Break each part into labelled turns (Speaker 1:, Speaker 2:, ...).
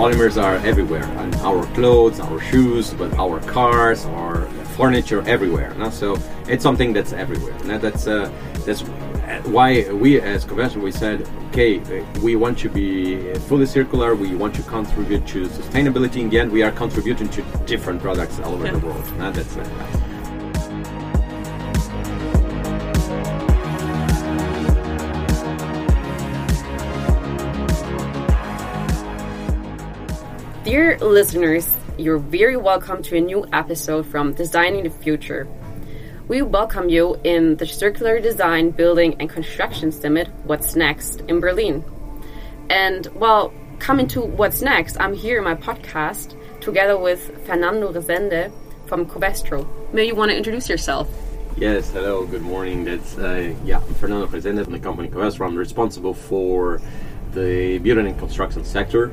Speaker 1: polymers are everywhere, and our clothes, our shoes, but our cars, our furniture, everywhere. No? So it's something that's everywhere. No? That's uh, that's why we as Covestro we said, okay, we want to be fully circular. We want to contribute to sustainability. In the end, we are contributing to different products all over
Speaker 2: Yeah.
Speaker 1: the world. No? That's uh,
Speaker 2: Dear listeners, you're very welcome to a new episode from Designing the Future. We welcome you in the Circular Design Building and Construction Summit What's Next in Berlin. And well, coming to What's Next, I'm here in my podcast together with Fernando Resende from Covestro. May you want to introduce yourself?
Speaker 1: Yes, hello, good morning. That's uh, yeah, I'm Fernando Resende from the company Covestro. I'm responsible for the building and construction sector.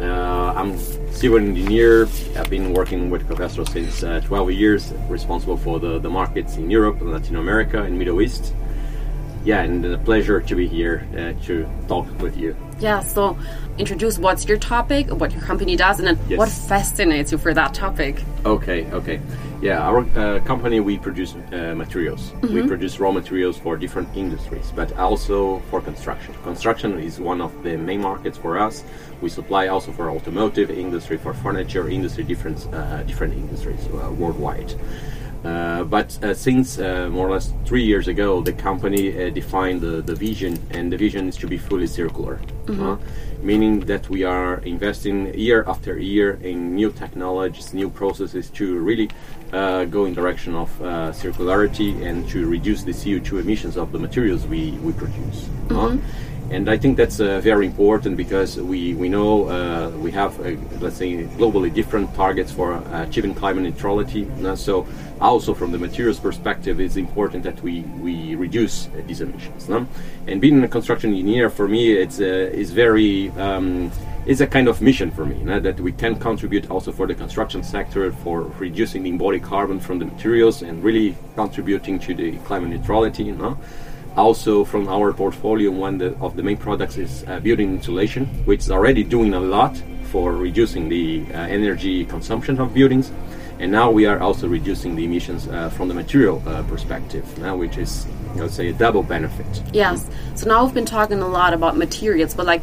Speaker 1: Uh, I'm civil engineer. I've been working with Covestro since uh, 12 years, responsible for the, the markets in Europe, Latin America, and Middle East. Yeah, and a pleasure to be here uh, to talk with you.
Speaker 2: Yeah, so introduce what's your topic, what your company does, and then
Speaker 1: Yes.
Speaker 2: what fascinates you for that topic.
Speaker 1: Okay, okay. Yeah, our uh, company we produce uh, materials. We produce raw materials for different industries, but also for construction. Construction is one of the main markets for us. We supply also for automotive industry, for furniture industry, different uh, different industries uh, worldwide. Uh, but uh, since uh, more or less three years ago, the company uh, defined the, the vision, and the vision is to be fully circular, uh, meaning that we are investing year after year in new technologies, new processes to really uh, go in direction of uh, circularity and to reduce the CO2 emissions of the materials we, we produce. uh. And I think that's uh, very important because we, we know uh, we have, uh, let's say, globally different targets for uh, achieving climate neutrality. So, also from the materials perspective, it's important that we, we reduce uh, these emissions. No? And being a construction engineer, for me, it's, uh, is very um, it's a kind of mission for me no? that we can contribute also for the construction sector for reducing the embodied carbon from the materials and really contributing to the climate neutrality. Also, from our portfolio, one of the main products is uh, building insulation, which is already doing a lot for reducing the uh, energy consumption of buildings. And now we are also reducing the emissions uh, from the material uh, perspective, now, which is, I would say, a double benefit.
Speaker 2: Yes. So now we've been talking a lot about materials, but like,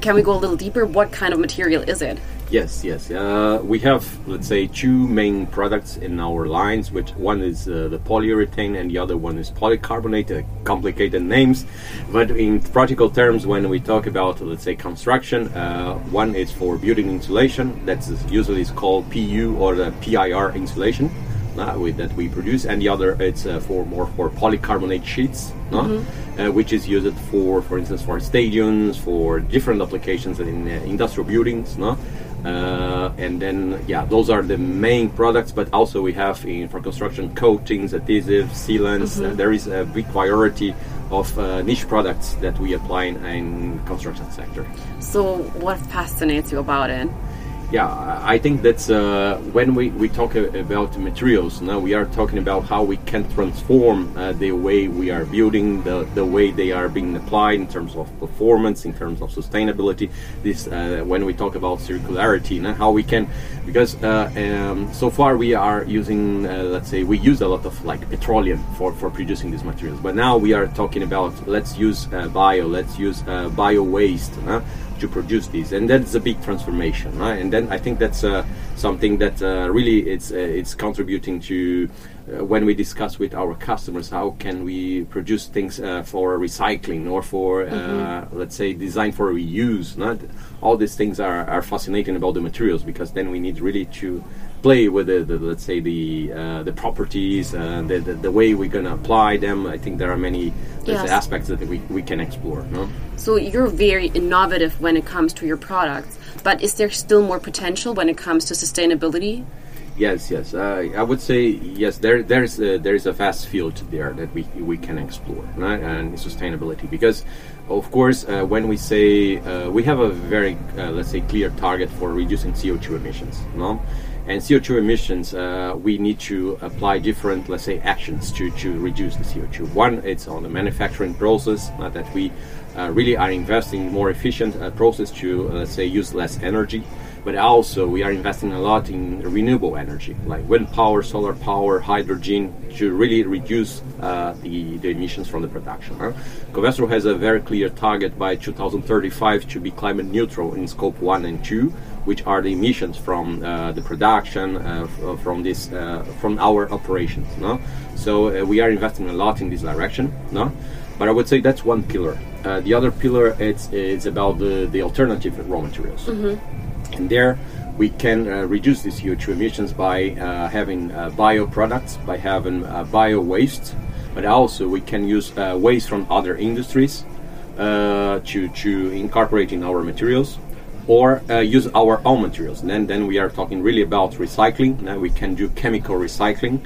Speaker 2: can we go a little deeper? What kind of material is it?
Speaker 1: Yes, yes. Uh, we have, let's say, two main products in our lines. Which one is uh, the polyurethane, and the other one is polycarbonate. Uh, complicated names, but in practical terms, when we talk about, let's say, construction, uh, one is for building insulation. That's usually is called PU or the PIR insulation. Uh, with, that we produce, and the other it's uh, for more for polycarbonate sheets, no? uh, which is used for, for instance, for stadiums, for different applications in uh, industrial buildings, no? Uh, and then, yeah, those are the main products. But also we have in for construction coatings, adhesives, sealants. Uh, there is a big variety of uh, niche products that we apply in, in construction sector.
Speaker 2: So what fascinates you about it?
Speaker 1: Yeah, I think that's uh, when we, we talk about materials. Now we are talking about how we can transform uh, the way we are building, the, the way they are being applied in terms of performance, in terms of sustainability. This uh, when we talk about circularity, now how we can, because uh, um, so far we are using, uh, let's say, we use a lot of like petroleum for, for producing these materials, but now we are talking about let's use uh, bio, let's use bio waste. To produce these, and that's a big transformation. Right? And then I think that's uh, something that uh, really it's uh, it's contributing to uh, when we discuss with our customers how can we produce things uh, for recycling or for uh, let's say design for reuse. Not all these things are, are fascinating about the materials because then we need really to play with the, the let's say the uh, the properties, uh, the, the the way we're gonna apply them. I think there are many
Speaker 2: Yes.
Speaker 1: aspects that we, we can explore. No?
Speaker 2: So you're very innovative when it comes to your products, but is there still more potential when it comes to sustainability?
Speaker 1: Yes, yes. Uh, I would say yes. There, there's a, there is a vast field there that we we can explore, right? And sustainability, because of course, uh, when we say uh, we have a very uh, let's say clear target for reducing CO2 emissions, no, And CO2 emissions, uh, we need to apply different, let's say, actions to, to reduce the CO2. One, it's on the manufacturing process uh, that we uh, really are investing more efficient uh, process to, uh, let's say, use less energy. But also, we are investing a lot in renewable energy, like wind power, solar power, hydrogen, to really reduce uh, the, the emissions from the production. Huh? Covestro has a very clear target by 2035 to be climate neutral in scope 1 and 2 which are the emissions from uh, the production uh, f- from this uh, from our operations no? So uh, we are investing a lot in this direction no? But i would say that's one pillar. Uh, the other pillar it's it's about the, the alternative raw materials. And there we can uh, reduce the CO2 emissions by uh, having uh, bio products, by having uh, bio waste, but also we can use uh, waste from other industries uh, to, to incorporate in our materials or uh, use our own materials. And then, then we are talking really about recycling. Now we can do chemical recycling.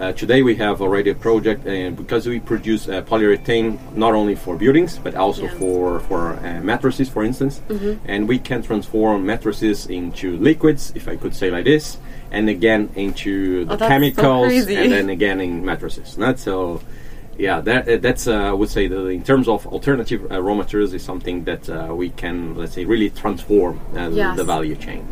Speaker 1: Uh, today we have already a project uh, because we produce uh, polyurethane not only for buildings but also
Speaker 2: Yes.
Speaker 1: for for uh, mattresses, for instance, and we can transform mattresses into liquids, if I could say like this, and again into the
Speaker 2: Oh, that's so
Speaker 1: chemicals, and then again in mattresses. Not so. Yeah, that, uh, that's uh, I would say the, in terms of alternative uh, raw materials is something that uh, we can let's say really transform uh,
Speaker 2: Yes.
Speaker 1: the value chain.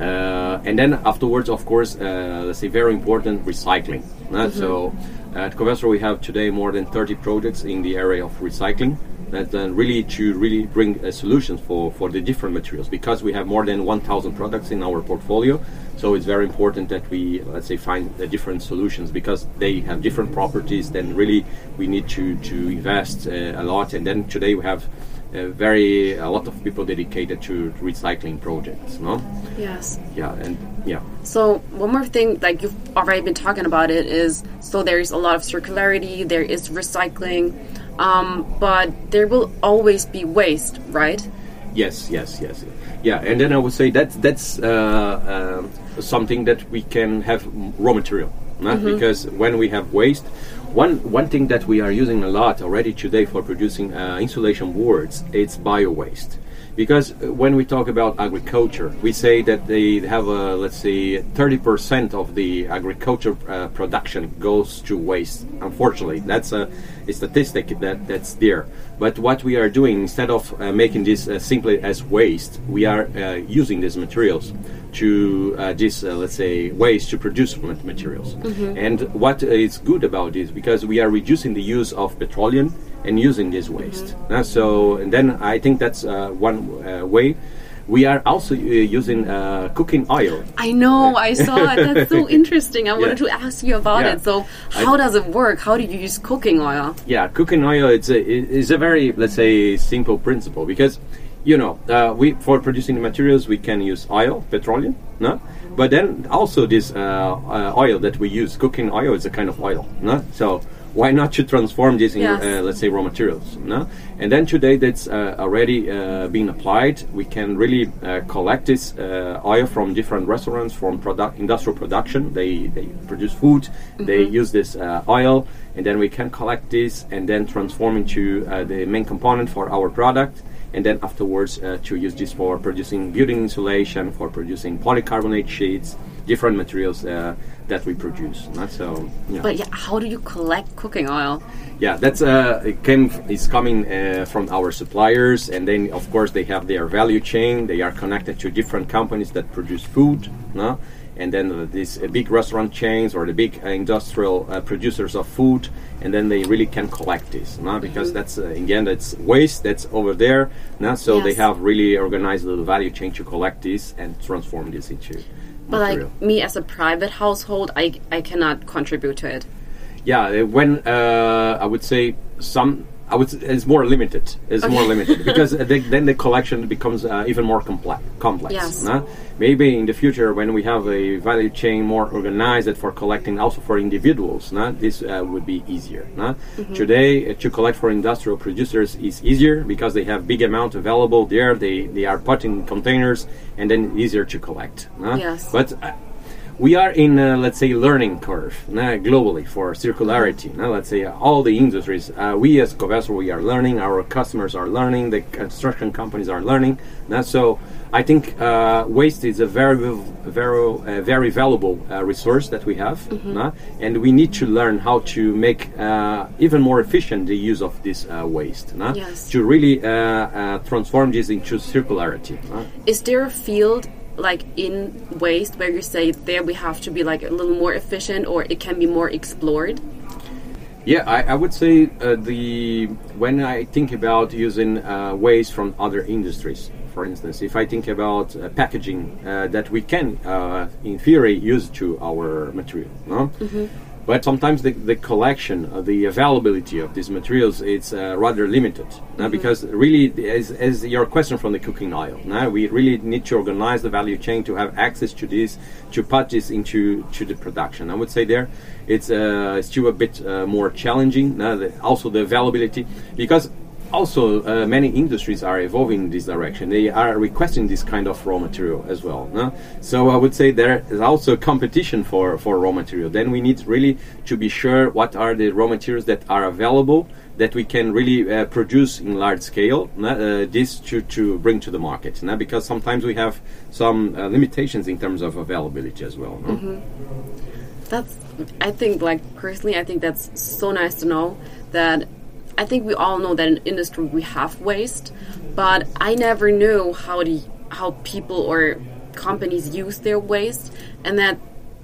Speaker 1: Uh, and then afterwards, of course, uh, let's say very important recycling. no? So at Covestro we have today more than 30 projects in the area of recycling. That uh, really to really bring uh, solutions for, for the different materials because we have more than 1,000 products in our portfolio. So it's very important that we let's say find the different solutions because they have different properties. Then really we need to to invest uh, a lot. And then today we have a very a lot of people dedicated to recycling projects. No,
Speaker 2: Yes.
Speaker 1: yeah, and yeah,
Speaker 2: So one more thing, like you've already been talking about it, is so there is a lot of circularity, there is recycling, um, but there will always be waste, right?
Speaker 1: yes, yes, yes, yeah. And then I would say that that's uh, um something that we can have raw material, no? because when we have waste. One, one thing that we are using a lot already today for producing uh, insulation boards, it's bio waste. Because when we talk about agriculture, we say that they have a, let's say, 30% of the agriculture uh, production goes to waste. Unfortunately, that's a, a statistic that, that's there. But what we are doing, instead of uh, making this uh, simply as waste, we are uh, using these materials to uh, this, uh, let's say, ways to produce ma- materials. And what is good about this, because we are reducing the use of petroleum and using this waste. Uh, so, and then I think that's uh, one uh, way. We are also uh, using uh, cooking oil.
Speaker 2: I know, I saw it. That's so interesting. I wanted to ask you about
Speaker 1: Yeah.
Speaker 2: it. So,
Speaker 1: I-
Speaker 2: how does it work? How do you use cooking oil?
Speaker 1: Yeah, cooking oil it's a is a very let's say simple principle because you know uh, we for producing the materials we can use oil, petroleum, no, but then also this uh, uh, oil that we use, cooking oil, is a kind of oil, no. So why not to transform this in
Speaker 2: Yes.
Speaker 1: uh, let's say raw materials, no? And then today that's uh, already uh, being applied, we can really uh, collect this uh, oil from different restaurants, from product industrial production. They they produce food, they use this uh, oil, and then we can collect this and then transform into uh, the main component for our product. And then afterwards, uh, to use this for producing building insulation, for producing polycarbonate sheets, different materials uh, that we produce. Not so. Yeah.
Speaker 2: But yeah, how do you collect cooking oil?
Speaker 1: Yeah, that's uh, it came is coming uh, from our suppliers, and then of course they have their value chain. They are connected to different companies that produce food, no? And then these uh, big restaurant chains or the big uh, industrial uh, producers of food, and then they really can collect this, no? because that's uh, again that's waste that's over there, no? so they have really organized the value chain to collect this and transform this into
Speaker 2: But
Speaker 1: material.
Speaker 2: like me as a private household, I I cannot contribute to it.
Speaker 1: yeah uh, when uh, i would say some i would it's more limited it's more limited because uh, the, then the collection becomes uh, even more complex complex
Speaker 2: Yes.
Speaker 1: no? maybe in the future when we have a value chain more organized for collecting also for individuals no? this uh, would be easier no? today uh, to collect for industrial producers is easier because they have big amount available there they, they are put in containers and then easier to collect?
Speaker 2: Yes.
Speaker 1: but uh, we are in uh, let's say learning curve uh, globally for circularity now let's say uh, all the industries uh, we as Covestro we are learning our customers are learning the construction companies are learning now so I think uh, waste is a very very uh, very valuable resource that we have
Speaker 2: Mm-hmm.
Speaker 1: and we need to learn how to make even more efficient the use of this waste
Speaker 2: Yes.
Speaker 1: to really transform this into circularity
Speaker 2: Is there a field like in waste where you say there we have to be like a little more efficient or it can be more explored?
Speaker 1: Yeah, I, I would say uh, the when I think about using uh, waste from other industries, for instance, if I think about uh, packaging uh, that we can, uh, in theory, use to our material, no? But sometimes the, the collection, uh, the availability of these materials, it's uh, rather limited. no? Because really, as, as your question from the cooking oil, no? we really need to organize the value chain to have access to this, to put this into to the production. I would say there, it's uh, still a bit uh, more challenging. no? The, also the availability, because also uh, many industries are evolving in this direction they are requesting this kind of raw material as well no? so i would say there is also competition for, for raw material then we need really to be sure what are the raw materials that are available that we can really uh, produce in large scale uh, this to, to bring to the market no? because sometimes we have some uh, limitations in terms of availability as well no?
Speaker 2: That's I think like personally I think that's so nice to know that I think we all know that in industry we have waste, but I never knew how the how people or companies use their waste and that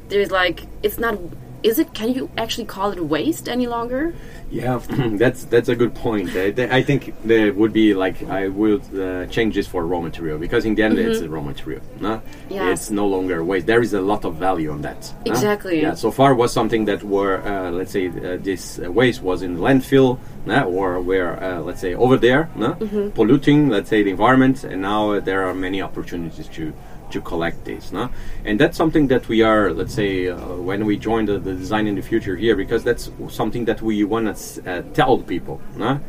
Speaker 2: there's like it's not is it can you actually call it waste any longer?
Speaker 1: Yeah, that's that's a good point. I, th- I think there would be like I would uh, change this for raw material because in the end it's a raw material. No?
Speaker 2: Yes.
Speaker 1: It's no longer waste. There is a lot of value on that. no?
Speaker 2: Exactly.
Speaker 1: Yeah. So far was something that were uh, let's say uh, this waste was in landfill, no? or where uh, let's say over there, no? polluting let's say the environment, and now uh, there are many opportunities to to collect this no? and that's something that we are let's say uh, when we join the, the design in the future here because that's something that we want to uh, tell people no?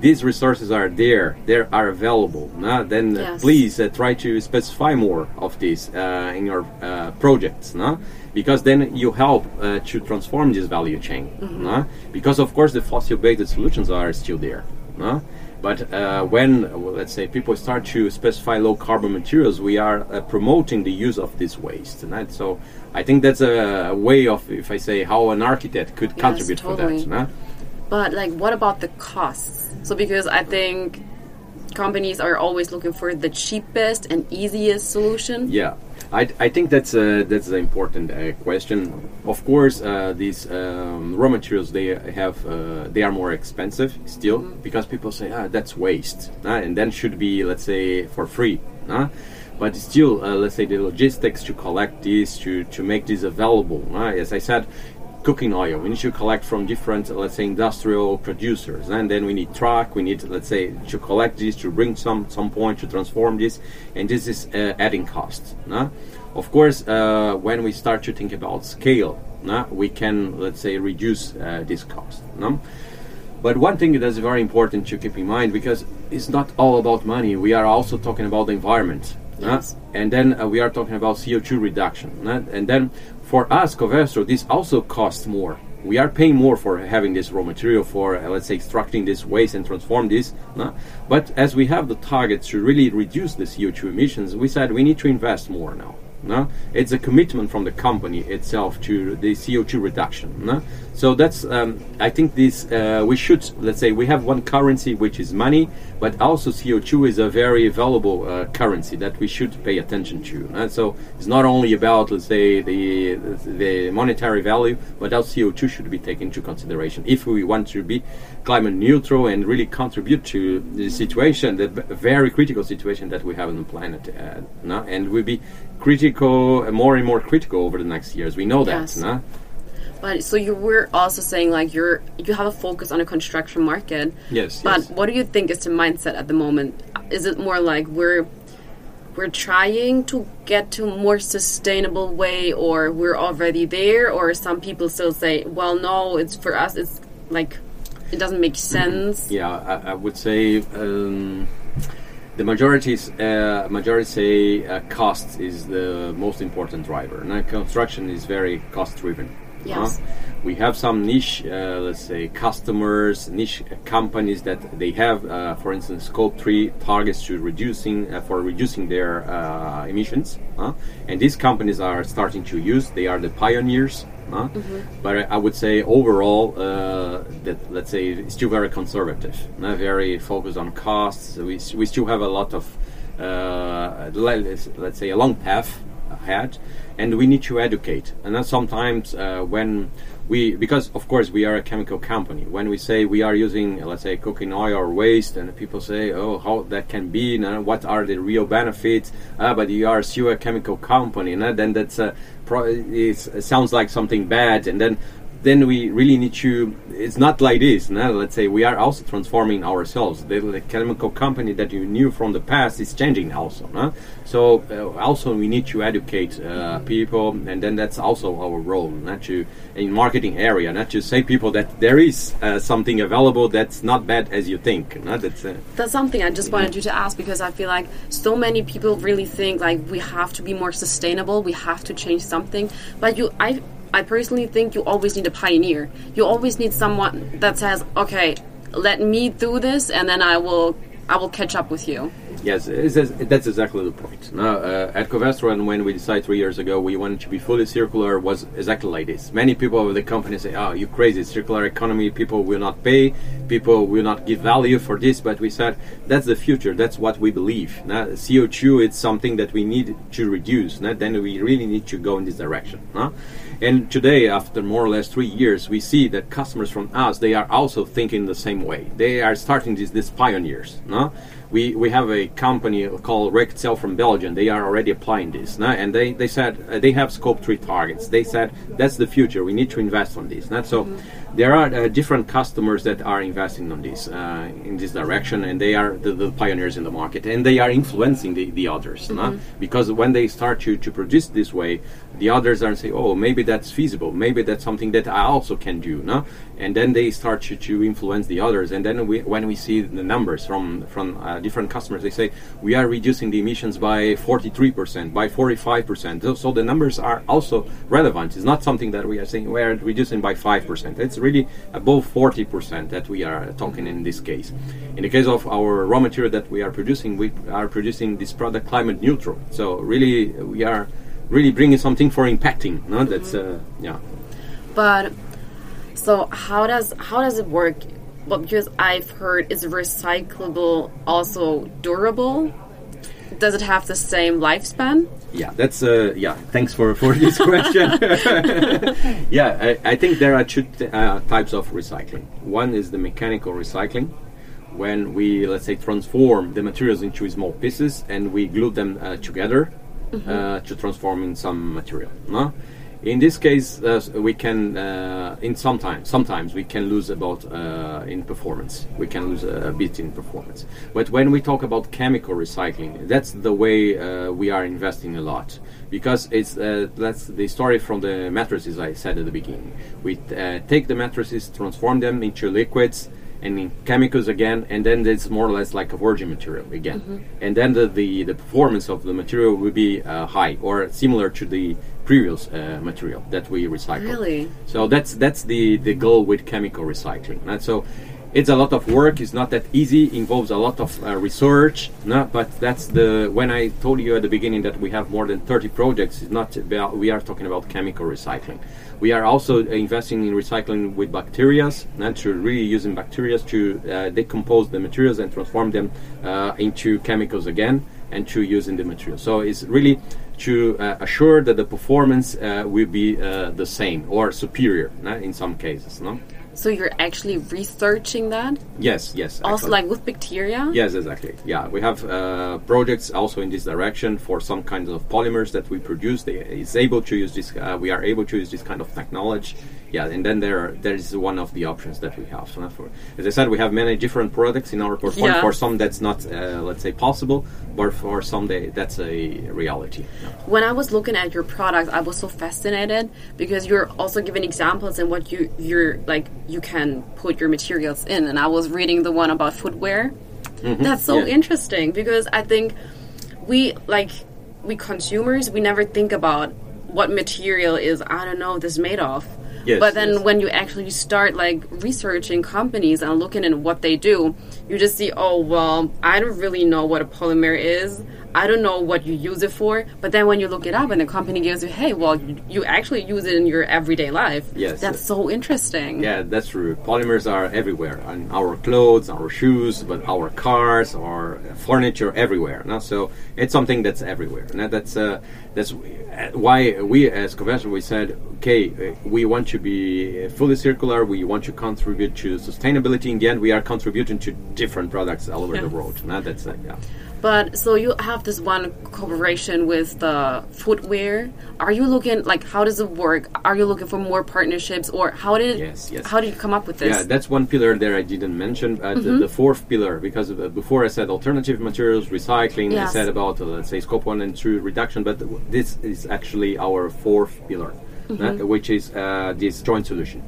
Speaker 1: these resources are there they are available no? then uh,
Speaker 2: Yes.
Speaker 1: please uh, try to specify more of this uh, in your uh, projects no? because then you help uh, to transform this value chain no? because of course the fossil based solutions are still there no? But uh, when, well, let's say, people start to specify low carbon materials, we are uh, promoting the use of this waste. Right? So I think that's a, way of, if I say, how an architect could contribute
Speaker 2: totally.
Speaker 1: for that. no?
Speaker 2: But like what about the costs? So because I think companies are always looking for the cheapest and easiest solution.
Speaker 1: Yeah, I, I think that's a, that's an important uh, question. Of course, uh, these um, raw materials they have uh, they are more expensive still because people say ah that's waste, uh, and then should be let's say for free. Uh, but still, uh, let's say the logistics to collect this to to make this available. Uh, as I said. Cooking oil, we need to collect from different, let's say, industrial producers, and then we need truck. We need, let's say, to collect this to bring some some point to transform this, and this is uh, adding cost. no? Of course, uh, when we start to think about scale, no, we can, let's say, reduce uh, this cost. no? But one thing that's very important to keep in mind because it's not all about money. We are also talking about the environment?
Speaker 2: Yes.
Speaker 1: and then uh, we are talking about CO2 reduction, no? and then for us, Covestro, this also costs more. We are paying more for having this raw material for, uh, let's say, extracting this waste and transform this. no? But as we have the target to really reduce the CO2 emissions, we said we need to invest more now. No? It's a commitment from the company itself to the CO2 reduction. No? So that's, um, I think this, uh, we should, let's say, we have one currency which is money, but also CO2 is a very valuable uh, currency that we should pay attention to. Uh, so it's not only about, let's say, the, the monetary value, but also CO2 should be taken into consideration if we want to be climate neutral and really contribute to the situation, the very critical situation that we have on the planet. Uh, no? And we'll be critical, more and more critical over the next years. We know that.
Speaker 2: Yes.
Speaker 1: No?
Speaker 2: But so you were also saying like you're you have a focus on the construction market.
Speaker 1: Yes,
Speaker 2: But
Speaker 1: yes.
Speaker 2: what do you think is the mindset at the moment? Is it more like we're we're trying to get to a more sustainable way or we're already there or some people still say, well no, it's for us it's like it doesn't make sense.
Speaker 1: Yeah, I, I would say um, the majority uh, majority say uh, cost is the most important driver. Now construction is very cost driven.
Speaker 2: Yes.
Speaker 1: we have some niche, uh, let's say, customers, niche companies that they have, uh, for instance, scope three targets to reducing uh, for reducing their uh, emissions, huh? and these companies are starting to use. They are the pioneers. Huh? But I would say overall, uh, that let's say it's still very conservative, not very focused on costs. We, we still have a lot of, uh, let's, let's say, a long path ahead, and we need to educate. And then sometimes uh, when we, because of course we are a chemical company, when we say we are using, let's say, cooking oil or waste, and people say, oh, how that can be, what are the real benefits? Ah, but you are still a chemical company, and then that's a, pro- it sounds like something bad, and then then we really need to it's not like this no? let's say we are also transforming ourselves the, the chemical company that you knew from the past is changing also no? so uh, also we need to educate uh, people and then that's also our role not to in marketing area not to say people that there is uh, something available that's not bad as you think no? that's uh,
Speaker 2: That's something I just wanted you to ask because I feel like so many people really think like we have to be more sustainable, we have to change something. But you, I, I personally think you always need a pioneer. You always need someone that says, "Okay, let me do this, and then I will, I will catch up with you."
Speaker 1: Yes, that's exactly the point. Now, uh, at Covestro, when we decided three years ago we wanted to be fully circular, was exactly like this. Many people of the company say, "Oh, you crazy! Circular economy. People will not pay. People will not give value for this." But we said that's the future. That's what we believe. Now, CO two it's something that we need to reduce. Now, then we really need to go in this direction. Huh? And today, after more or less three years, we see that customers from us they are also thinking the same way. They are starting these, pioneers. No? We, we have a company called Recticel from Belgium. They are already applying this, no? and they, they said uh, they have scope three targets. They said that's the future. We need to invest on this. No? So there are uh, different customers that are investing on this uh, in this direction, and they are the, the pioneers in the market, and they are influencing the, the others. no? Because when they start to, to produce this way, the others are saying, "Oh, maybe that's feasible. Maybe that's something that I also can do." No, and then they start to, to influence the others. And then we, when we see the numbers from from uh, different customers, they say we are reducing the emissions by 43 percent, by 45 percent. So, so the numbers are also relevant. It's not something that we are saying we are reducing by five percent. It's really above 40 percent that we are talking in this case. In the case of our raw material that we are producing, we are producing this product climate neutral. So really, we are really bringing something for impacting. No, that's uh, yeah.
Speaker 2: But so how does how does it work? Well, because I've heard is recyclable also durable? Does it have the same lifespan?
Speaker 1: Yeah, that's uh, yeah. Thanks for for this question. yeah, I, I think there are two t- uh, types of recycling. One is the mechanical recycling, when we let's say transform the materials into small pieces and we glue them uh, together uh, to transform in some material. No? In this case, uh, we can uh, in sometimes sometimes we can lose about uh, in performance. We can lose a, bit in performance. But when we talk about chemical recycling, that's the way uh, we are investing a lot because it's uh, that's the story from the mattresses I said at the beginning. We uh, take the mattresses, transform them into liquids and in chemicals again, and then it's more or less like a virgin material again. And then the, the, the performance of the material will be uh, high or similar to the previous uh, material that we recycle.
Speaker 2: Really?
Speaker 1: So that's that's the, the goal with chemical recycling. And so it's a lot of work. It's not that easy. Involves a lot of uh, research. No, but that's the when I told you at the beginning that we have more than 30 projects. It's not about we are talking about chemical recycling. We are also investing in recycling with bacteria, not to really using bacteria to uh, decompose the materials and transform them uh, into chemicals again and to using the material. So it's really to uh, assure that the performance uh, will be uh, the same or superior no, in some cases. No.
Speaker 2: So you're actually researching that?
Speaker 1: Yes. Yes.
Speaker 2: Also,
Speaker 1: actually.
Speaker 2: like with bacteria?
Speaker 1: Yes, exactly. Yeah, we have uh, projects also in this direction for some kinds of polymers that we produce. They is able to use this. Uh, we are able to use this kind of technology. Yeah, and then there there is one of the options that we have. So for, as I said, we have many different products in our portfolio.
Speaker 2: Yeah.
Speaker 1: For some, that's not uh, let's say possible, but for some, they, that's a reality. Yeah.
Speaker 2: When I was looking at your product, I was so fascinated because you're also giving examples in what you you're like you can put your materials in. And I was reading the one about footwear, That's so
Speaker 1: Yeah.
Speaker 2: interesting because I think we like we consumers we never think about what material is I don't know this made of.
Speaker 1: Yes,
Speaker 2: but then
Speaker 1: yes.
Speaker 2: when you actually start like researching companies and looking at what they do, you just see, oh well, I don't really know what a polymer is. I don't know what you use it for. But then when you look it up and the company gives you, hey, well, you, you actually use it in your everyday life.
Speaker 1: Yes.
Speaker 2: That's so interesting.
Speaker 1: Yeah, that's true. Polymers are everywhere on our clothes, our shoes, but our cars, our furniture, everywhere. No? So it's something that's everywhere. Now that's uh, that's why we as Covestro we said, okay, uh, we want to be fully circular. We want to contribute to sustainability. In the end, we are contributing to different products all over the world. Now that's uh, yeah.
Speaker 2: But so you have this one cooperation with the footwear. Are you looking like how does it work? Are you looking for more partnerships or how did
Speaker 1: Yes, yes.
Speaker 2: how did you come up with this?
Speaker 1: Yeah, that's one pillar there I didn't mention. Uh,
Speaker 2: Mm-hmm.
Speaker 1: the, the fourth pillar, because uh, before I said alternative materials, recycling, I said about, uh, let's say, scope one and two reduction, but this is actually our fourth pillar,
Speaker 2: Mm-hmm.
Speaker 1: uh, which is uh, this joint solution.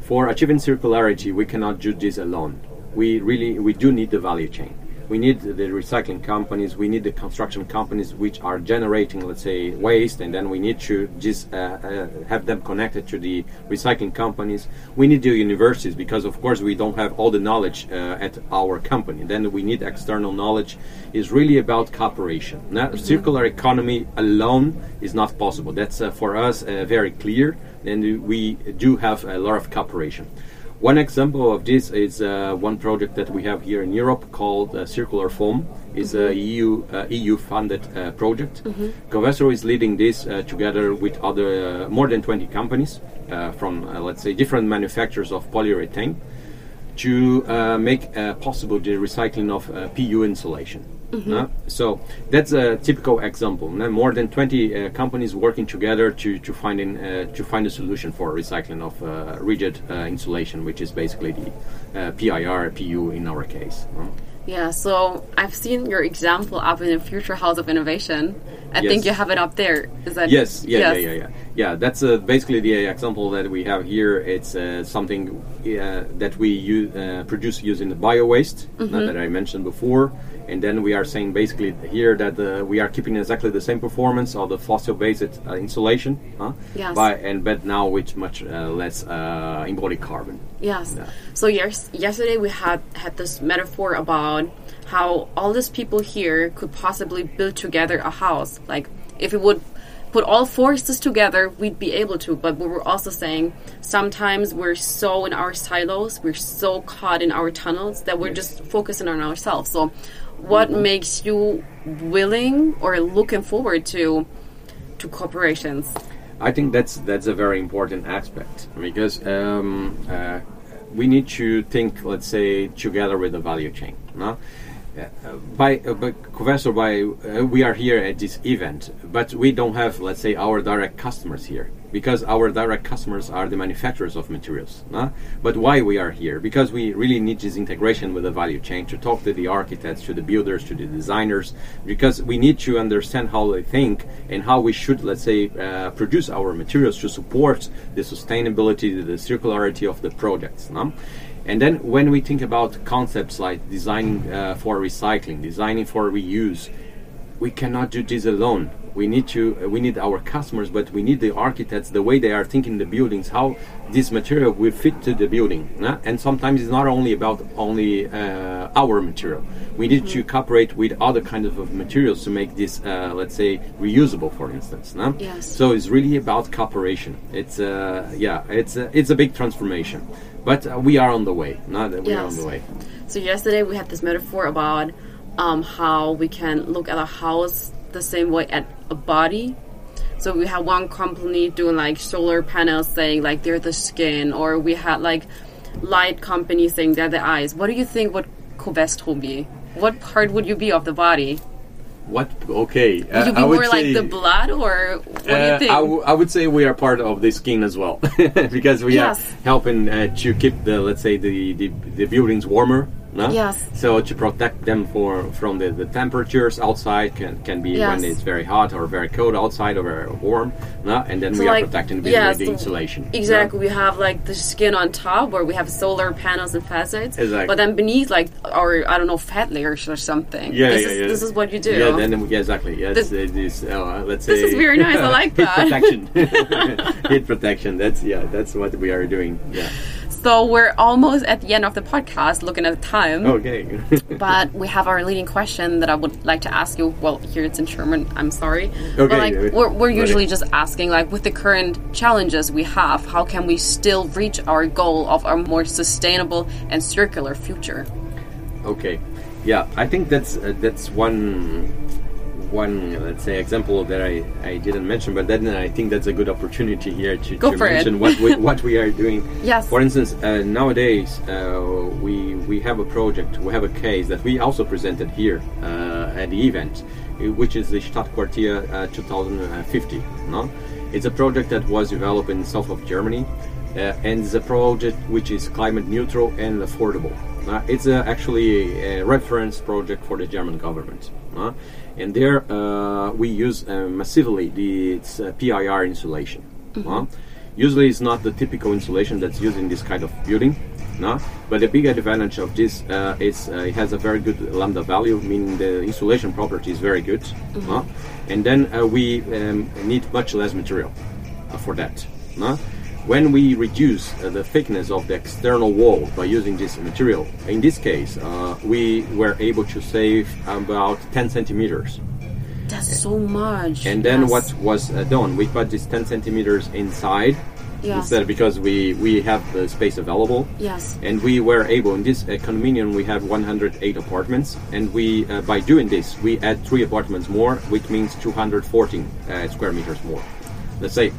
Speaker 1: For achieving circularity, we cannot do this alone. We really, we do need the value chain. We need the recycling companies. We need the construction companies which are generating, let's say, waste, and then we need to just uh, uh, have them connected to the recycling companies. We need the universities because, of course, we don't have all the knowledge uh, at our company. Then we need external knowledge. It's really about cooperation. Now, circular economy alone is not possible. That's uh, for us uh, very clear, and we do have a lot of cooperation. One example of this is uh, one project that we have here in Europe called uh, Circular Foam. is a EU uh, EU funded uh, project. Covestro is leading this uh, together with other uh, more than 20 companies uh, from uh, let's say different manufacturers of polyurethane to uh, make uh, possible the recycling of uh, PU insulation. Uh, so that's a typical example. More than 20 uh, companies working together to to find in, uh, to find a solution for recycling of uh, rigid uh, insulation, which is basically the uh, PIR PU in our case.
Speaker 2: Yeah, so I've seen your example up in the Future House of Innovation. I
Speaker 1: Yes.
Speaker 2: think you have it up there. Is that
Speaker 1: Yes, yeah,
Speaker 2: Yes.
Speaker 1: yeah, yeah, yeah. Yeah, that's uh, basically the example that we have here. It's uh, something uh, that we use, uh, produce using the bio waste
Speaker 2: Mm-hmm.
Speaker 1: that I mentioned before, and then we are saying basically here that uh, we are keeping exactly the same performance of the fossil-based uh, insulation, huh?
Speaker 2: Yes.
Speaker 1: By, and but now with much uh, less uh, embodied carbon.
Speaker 2: Yes.
Speaker 1: Yeah.
Speaker 2: So yes, yesterday we had had this metaphor about how all these people here could possibly build together a house. Like if it would put all forces together, we'd be able to. But we're also saying sometimes we're so in our silos, we're so caught in our tunnels that we're just focusing on ourselves. So what makes you willing or looking forward to to corporations?
Speaker 1: I think that's that's a very important aspect because um, uh, we need to think, let's say, together with the value chain. No? By uh, by Covestro, by uh, we are here at this event, but we don't have, let's say, our direct customers here because our direct customers are the manufacturers of materials. But why we are here? Because we really need this integration with the value chain to talk to the architects, to the builders, to the designers, because we need to understand how they think and how we should, let's say, uh, produce our materials to support the sustainability, the circularity of the projects. And then when we think about concepts like designing uh, for recycling, designing for reuse, we cannot do this alone. We need to uh, we need our customers, but we need the architects, the way they are thinking the buildings, how this material will fit to the building. nah? And sometimes it's not only about only uh, our material. We need to cooperate with other kinds of materials to make this, uh, let's say, reusable, for instance. nah?
Speaker 2: Yes.
Speaker 1: So it's really about cooperation. It's uh, yeah, it's a, it's a big transformation, but uh, we are on the way. Not that we are on
Speaker 2: Yes.
Speaker 1: the way.
Speaker 2: So yesterday we had this metaphor about um, how we can look at a house the same way at a body. So we had one company doing like solar panels saying like they're the skin, or we had like light companies saying they're the eyes. What do you think would Covestro be? What part would you be of the body?
Speaker 1: What? Okay.
Speaker 2: Would you be more like the blood, or what do you
Speaker 1: Uh,
Speaker 2: think?
Speaker 1: I, w- I would say we are part of the skin as well, because we
Speaker 2: Yes.
Speaker 1: are helping uh, to keep the let's say the, the, the buildings warmer No?
Speaker 2: Yes.
Speaker 1: So to protect them for from the, the temperatures outside can, can be
Speaker 2: Yes.
Speaker 1: when it's very hot or very cold outside or very warm. No? And then
Speaker 2: So,
Speaker 1: we are protecting with,
Speaker 2: yeah,
Speaker 1: with the insulation. no?
Speaker 2: Exactly. We have like the skin on top where we have solar panels and facets.
Speaker 1: Exactly.
Speaker 2: But then beneath, like, our, I don't know, fat layers or something.
Speaker 1: Yeah,
Speaker 2: this
Speaker 1: yeah,
Speaker 2: is,
Speaker 1: yeah.
Speaker 2: This is what you do.
Speaker 1: Yeah, then yeah, exactly. Yeah,
Speaker 2: This-
Speaker 1: it's, uh, let's
Speaker 2: This
Speaker 1: say
Speaker 2: is very nice, I like that.
Speaker 1: Heat protection. Heat protection. That's yeah. That's what we are doing. Yeah.
Speaker 2: So we're almost at the end of the podcast, looking at the time.
Speaker 1: Okay.
Speaker 2: But we have our leading question that I would like to ask you. Well, here it's in German. I'm sorry. But
Speaker 1: Okay,
Speaker 2: like,
Speaker 1: uh,
Speaker 2: we're, we're usually just asking, like, with the current challenges we have, how can we still reach our goal of a more sustainable and circular future?
Speaker 1: Okay, yeah, I think that's uh, that's one one let's say example that I, I didn't mention, but then I think that's a good opportunity here to,
Speaker 2: Go
Speaker 1: to
Speaker 2: for it.
Speaker 1: mention what we, what we are doing.
Speaker 2: Yes.
Speaker 1: For instance, uh, nowadays uh, we we have a project, we have a case that we also presented here uh, at the event, which is the Stadtquartier uh, 2050. No, it's a project that was developed in the south of Germany, uh, and it's a project which is climate neutral and affordable. Uh, it's uh, actually a reference project for the German government. uh, and there uh, we use uh, massively the it's, uh, PIR insulation. uh. usually it's not the typical insulation that's used in this kind of building. No? But the big advantage of this uh, is uh, it has a very good lambda value, meaning the insulation property is very good. no? And then uh, we um, need much less material uh, for that. no? When we reduce uh, the thickness of the external wall by using this material, in this case, uh, we were able to save about 10 centimeters.
Speaker 2: That's so much.
Speaker 1: And then
Speaker 2: Yes.
Speaker 1: what was uh, done? We put this 10 centimeters inside
Speaker 2: Yes.
Speaker 1: instead because we, we have the space available.
Speaker 2: Yes.
Speaker 1: And we were able in this uh, condominium we have 108 apartments, and we uh, by doing this we add three apartments more, which means 214 uh, square meters more. Let's say,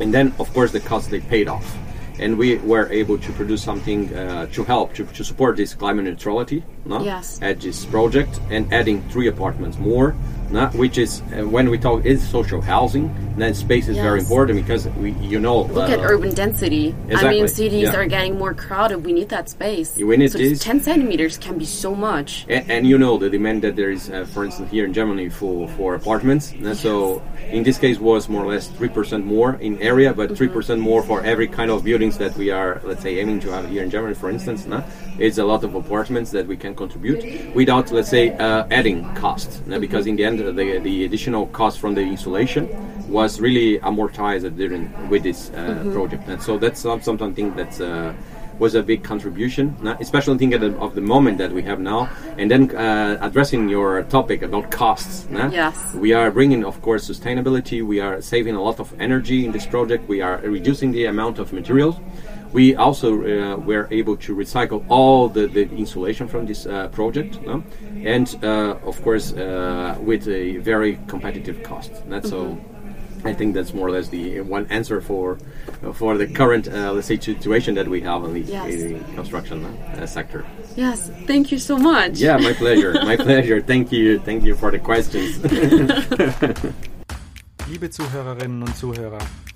Speaker 1: and then of course the cost they paid off, and we were able to produce something uh, to help to, to support this climate neutrality. No?
Speaker 2: Yes.
Speaker 1: At this project and adding three apartments more. No? Which is uh, when we talk is social housing, then space is very important because we you know
Speaker 2: Look at
Speaker 1: uh,
Speaker 2: urban density. I mean, cities
Speaker 1: yeah.
Speaker 2: are getting more crowded. We need that space.
Speaker 1: We need
Speaker 2: so
Speaker 1: this.
Speaker 2: 10 centimeters can be so much.
Speaker 1: And, and you know the demand that there is, uh, for instance, here in Germany for, for apartments. And so in this case was more or less three percent more in area, but 3 percent more for every kind of buildings that we are, let's say, aiming to have here in Germany. For instance, no? it's a lot of apartments that we can contribute without, let's say, uh, adding cost. no? Because in the end, the the additional cost from the insulation was really amortized during with this uh, project. And so that's some- something that's. Uh, was a big contribution, especially thinking of the, of the moment that we have now. And then uh, addressing your topic about costs. no?
Speaker 2: Yes.
Speaker 1: We are bringing, of course, sustainability. We are saving a lot of energy in this project. We are reducing the amount of materials. We also uh, were able to recycle all the, the insulation from this uh, project, no? and uh, of course uh, with a very competitive cost. That's so. I think that's more or less the one answer for for the current, uh, let's say, situation that we have in the,
Speaker 2: Yes.
Speaker 1: in construction uh, sector.
Speaker 2: Yes. Thank you so much.
Speaker 1: Yeah, my pleasure. my pleasure. Thank you. Thank you for the questions.
Speaker 3: Liebe Zuhörerinnen und Zuhörer,